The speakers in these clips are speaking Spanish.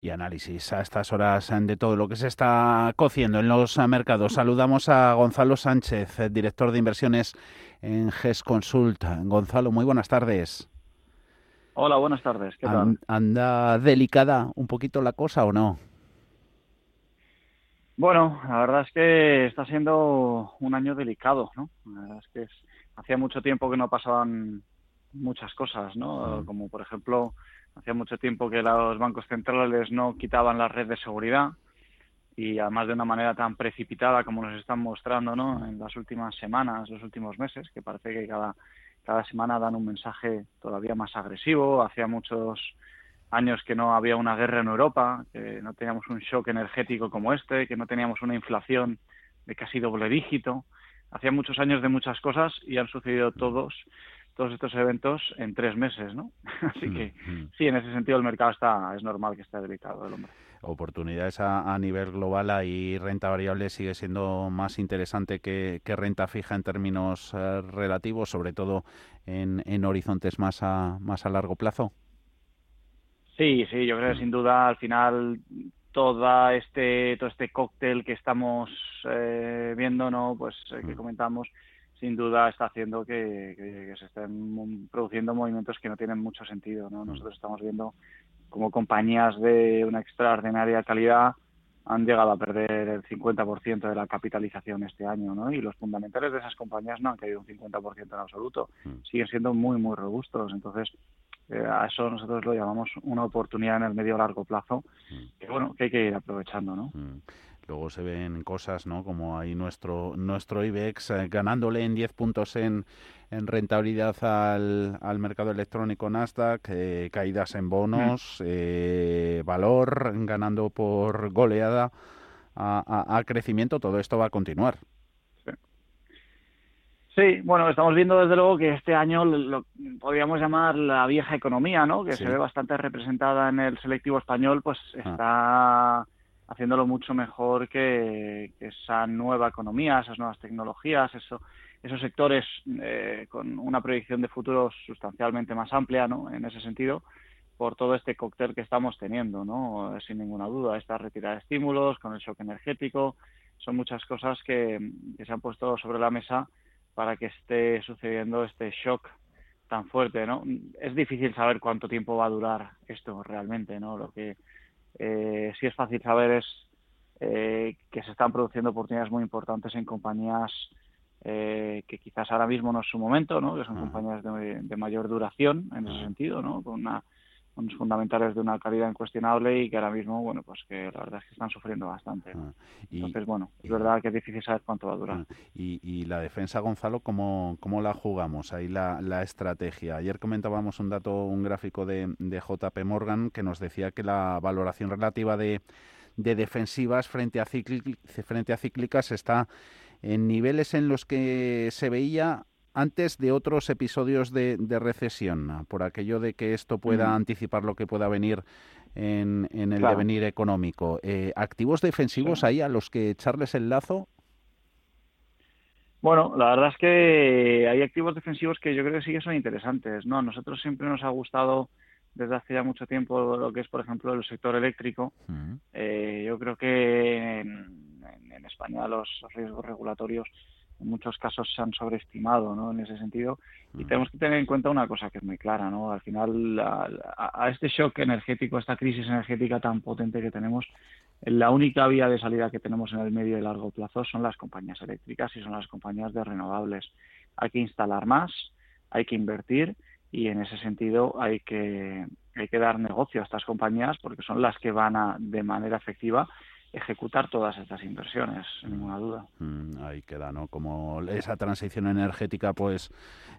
y análisis a estas horas de todo lo que se está cociendo en los mercados. Saludamos a Gonzalo Sánchez, director de inversiones en GES Consult. Gonzalo, muy buenas tardes. Hola, buenas tardes. ¿Qué tal? ¿Anda delicada un poquito la cosa o no? Bueno, la verdad es que está siendo un año delicado, ¿no? La verdad es que hacía mucho tiempo que no pasaban muchas cosas, ¿no? Como por ejemplo Hacía mucho tiempo que los bancos centrales no quitaban la red de seguridad y además de una manera tan precipitada como nos están mostrando ¿no? en las últimas semanas, los últimos meses, que parece que cada, cada semana dan un mensaje todavía más agresivo. Hacía muchos años que no había una guerra en Europa, que no teníamos un shock energético como este, que no teníamos una inflación de casi doble dígito. Hacía muchos años de muchas cosas y han sucedido todos todos estos eventos en tres meses, ¿no? Así que mm, mm. sí, en ese sentido el mercado está, es normal que esté delicado el hombre. Oportunidades a, nivel global y renta variable sigue siendo más interesante que, renta fija en términos eh, relativos, sobre todo en, en, horizontes más a, más a largo plazo. Sí, sí, yo creo que sin duda al final todo este todo este cóctel que estamos eh, viendo, no, pues eh, que mm. comentamos sin duda está haciendo que, se estén produciendo movimientos que no tienen mucho sentido. ¿no? Nosotros estamos viendo como compañías de una extraordinaria calidad han llegado a perder el 50% de la capitalización este año, ¿no? Y los fundamentales de esas compañías no han caído un 50% en absoluto, mm. siguen siendo muy, muy robustos. Entonces, eh, a eso nosotros lo llamamos una oportunidad en el medio largo plazo, mm. que bueno, que hay que ir aprovechando, ¿no? Luego se ven cosas, ¿no? Como ahí nuestro, nuestro IBEX eh, ganándole en 10 puntos en, en rentabilidad al, al, mercado electrónico Nasdaq, eh, caídas en bonos, mm. eh, valor ganando por goleada a, crecimiento. Todo esto va a continuar. Sí. bueno, estamos viendo desde luego que este año lo, podríamos llamar la vieja economía, ¿no? Que se ve bastante representada en el selectivo español, pues ah. Haciéndolo mucho mejor que, esa nueva economía, esas nuevas tecnologías, eso, esos sectores eh, con una proyección de futuro sustancialmente más amplia, ¿no? En ese sentido, por todo este cóctel que estamos teniendo, ¿no? Sin ninguna duda, esta retirada de estímulos, con el shock energético, son muchas cosas que, que se han puesto sobre la mesa para que esté sucediendo este shock tan fuerte, ¿no? Es difícil saber cuánto tiempo va a durar esto realmente, ¿no? Lo que eh, sí es fácil saber es eh, que se están produciendo oportunidades muy importantes en compañías eh, que quizás ahora mismo no es su momento, ¿no? que son compañías de, mayor duración en ese sentido, ¿no? con una unos fundamentales de una calidad incuestionable y que ahora mismo, bueno, pues que la verdad es que están sufriendo bastante. Ah, Entonces, bueno, es verdad que es difícil saber cuánto va a durar. Ah, y, la defensa, Gonzalo, ¿cómo, cómo la jugamos? Ahí la, la, estrategia. Ayer comentábamos un dato, un gráfico de, de JP Morgan que nos decía que la valoración relativa de, de defensivas frente a, frente a cíclicas está en niveles en los que se veía antes de otros episodios de, recesión, por aquello de que esto pueda anticipar lo que pueda venir en, el devenir económico. Eh, ¿Activos defensivos ahí a los que echarles el lazo? Bueno, la verdad es que hay activos defensivos que yo creo que sí que son interesantes. ¿no? A nosotros siempre nos ha gustado desde hace ya mucho tiempo lo que es, por ejemplo, el sector eléctrico. Eh, yo creo que en, en España los riesgos regulatorios en muchos casos se han sobreestimado ¿no? en ese sentido y mm. tenemos que tener en cuenta una cosa que es muy clara ¿no? al final a, este shock energético a esta crisis energética tan potente que tenemos la única vía de salida que tenemos en el medio y largo plazo son las compañías eléctricas y son las compañías de renovables hay que instalar más hay que invertir y en ese sentido hay que hay que dar negocio a estas compañías porque son las que van a de manera efectiva ejecutar todas estas inversiones, sin ninguna duda. Mm, ahí queda, ¿no? Como esa transición energética, pues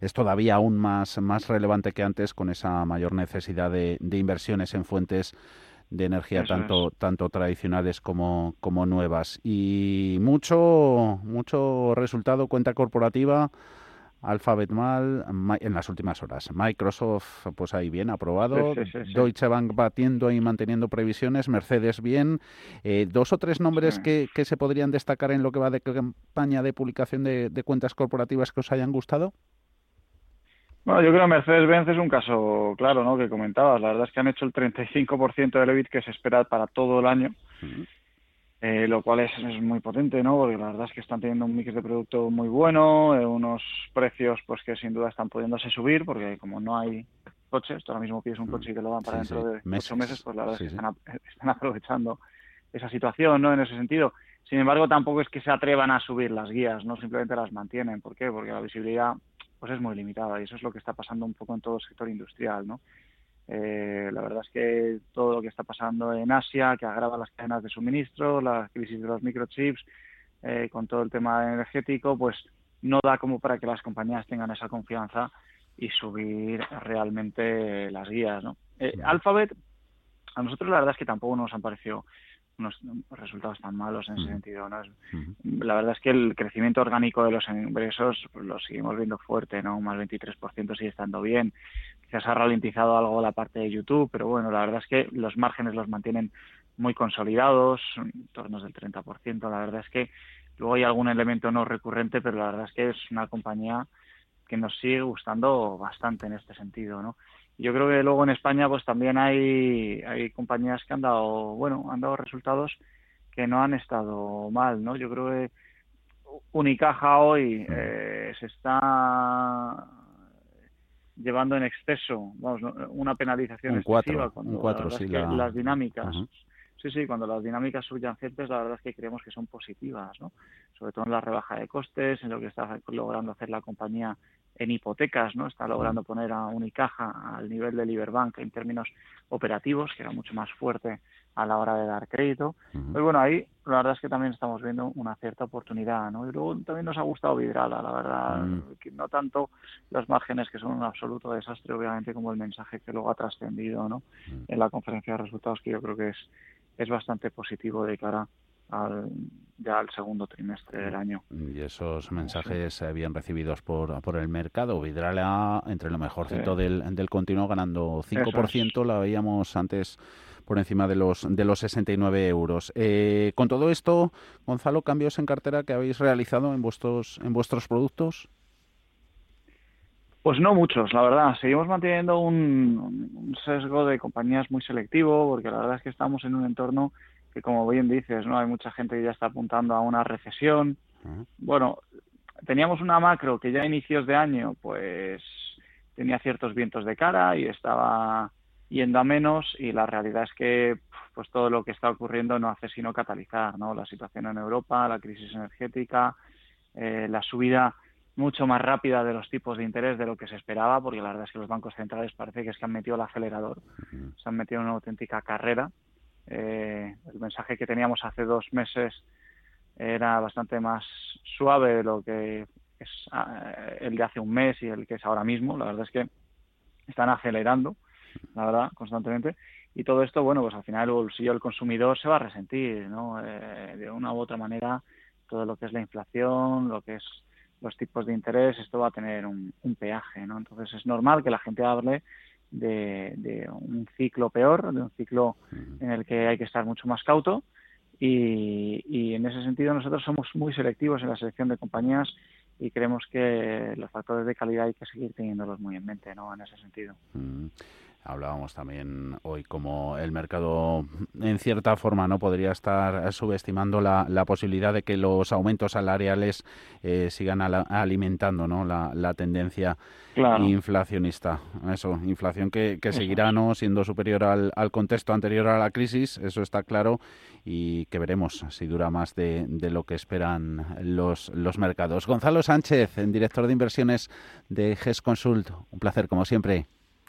es todavía aún más, más relevante que antes con esa mayor necesidad de, inversiones en fuentes de energía tanto tanto tradicionales como, como nuevas y mucho mucho resultado cuenta corporativa Alphabet mal en las últimas horas. Microsoft, pues ahí bien, aprobado. Deutsche Bank batiendo y manteniendo previsiones. Mercedes bien. Eh, dos o tres nombres que, que, se podrían destacar en lo que va de campaña de publicación de, de cuentas corporativas que os hayan gustado. Bueno, yo creo que Mercedes-Benz es un caso claro, ¿no? Que comentabas. La verdad es que han hecho el 35% del EBIT que se espera para todo el año. Eh, lo cual es, es, muy potente, ¿no? Porque la verdad es que están teniendo un mix de producto muy bueno, eh, unos precios pues que sin duda están pudiéndose subir, porque como no hay coches, tú ahora mismo pides un coche y te lo dan para dentro de ocho meses, pues la verdad es que están, están, aprovechando esa situación, ¿no? En ese sentido. Sin embargo, tampoco es que se atrevan a subir las guías, no simplemente las mantienen. ¿Por qué? Porque la visibilidad pues es muy limitada y eso es lo que está pasando un poco en todo el sector industrial, ¿no? Eh, la verdad es que todo lo que está pasando en Asia, que agrava las cadenas de suministro, la crisis de los microchips, eh, con todo el tema energético, pues no da como para que las compañías tengan esa confianza y subir realmente las guías. ¿no? Eh, Alphabet, a nosotros la verdad es que tampoco nos han parecido unos resultados tan malos en ese sentido. ¿no? La verdad es que el crecimiento orgánico de los ingresos pues, lo seguimos viendo fuerte, ¿no? Más 23% sigue estando bien. Quizás ha ralentizado algo la parte de YouTube, pero bueno, la verdad es que los márgenes los mantienen muy consolidados, en torno del 30%. La verdad es que luego hay algún elemento no recurrente, pero la verdad es que es una compañía que nos sigue gustando bastante en este sentido, ¿no? Yo creo que luego en España pues también hay, hay compañías que han dado, bueno, han dado resultados que no han estado mal, ¿no? Yo creo que Unicaja hoy eh, se está llevando en exceso, vamos, una penalización un excesiva cuando cuatro, sí, las dinámicas Sí, sí, cuando las dinámicas subyacentes la verdad es que creemos que son positivas, ¿no? Sobre todo en la rebaja de costes, en lo que está logrando hacer la compañía en hipotecas, ¿no? Está logrando poner a Unicaja al nivel de Liberbank en términos operativos, que era mucho más fuerte a la hora de dar crédito. Pues bueno, ahí la verdad es que también estamos viendo una cierta oportunidad, ¿no? Y luego también nos ha gustado Vidrala, la verdad, no tanto los márgenes que son un absoluto desastre, obviamente, como el mensaje que luego ha trascendido, ¿no? En la conferencia de resultados, que yo creo que es, es bastante positivo de cara al, ya al segundo trimestre del año. Y esos mensajes eh, bien recibidos por, por el mercado. Vidrala entre lo mejorcito del, del continuo ganando 5%, la veíamos antes por encima de los de los 69 euros. Eh, con todo esto, Gonzalo, cambios en cartera que habéis realizado en vuestros en vuestros productos. Pues no muchos, la verdad. Seguimos manteniendo un, un, sesgo de compañías muy selectivo, porque la verdad es que estamos en un entorno que como bien dices, ¿no? Hay mucha gente que ya está apuntando a una recesión. Bueno, teníamos una macro que ya a inicios de año, pues tenía ciertos vientos de cara y estaba yendo a menos y la realidad es que pues todo lo que está ocurriendo no hace sino catalizar, ¿no? La situación en Europa, la crisis energética, eh, la subida mucho más rápida de los tipos de interés de lo que se esperaba, porque la verdad es que los bancos centrales parece que es que han metido el acelerador, se han metido en una auténtica carrera eh, el mensaje que teníamos hace dos meses era bastante más suave de lo que es ah, el de hace un mes y el que es ahora mismo. La verdad es que están acelerando, la verdad, constantemente. Y todo esto, bueno, pues al final el bolsillo del consumidor se va a resentir, ¿no? Eh, de una u otra manera, todo lo que es la inflación, lo que es los tipos de interés, esto va a tener un, un peaje, ¿no? Entonces es normal que la gente hable de, un ciclo peor, de un ciclo en el que hay que estar mucho más cauto y, y, en ese sentido nosotros somos muy selectivos en la selección de compañías y creemos que los factores de calidad hay que seguir teniéndolos muy en mente, ¿no? En ese sentido. Hablábamos también hoy como el mercado en cierta forma no podría estar subestimando la, la posibilidad de que los aumentos salariales eh, sigan alimentando ¿no? la, la tendencia inflacionista. Eso, inflación que, que seguirá no siendo superior al, al, contexto anterior a la crisis, eso está claro, y que veremos si dura más de, de lo que esperan los, los mercados. Gonzalo Sánchez, director de inversiones de GES Consult, un placer como siempre.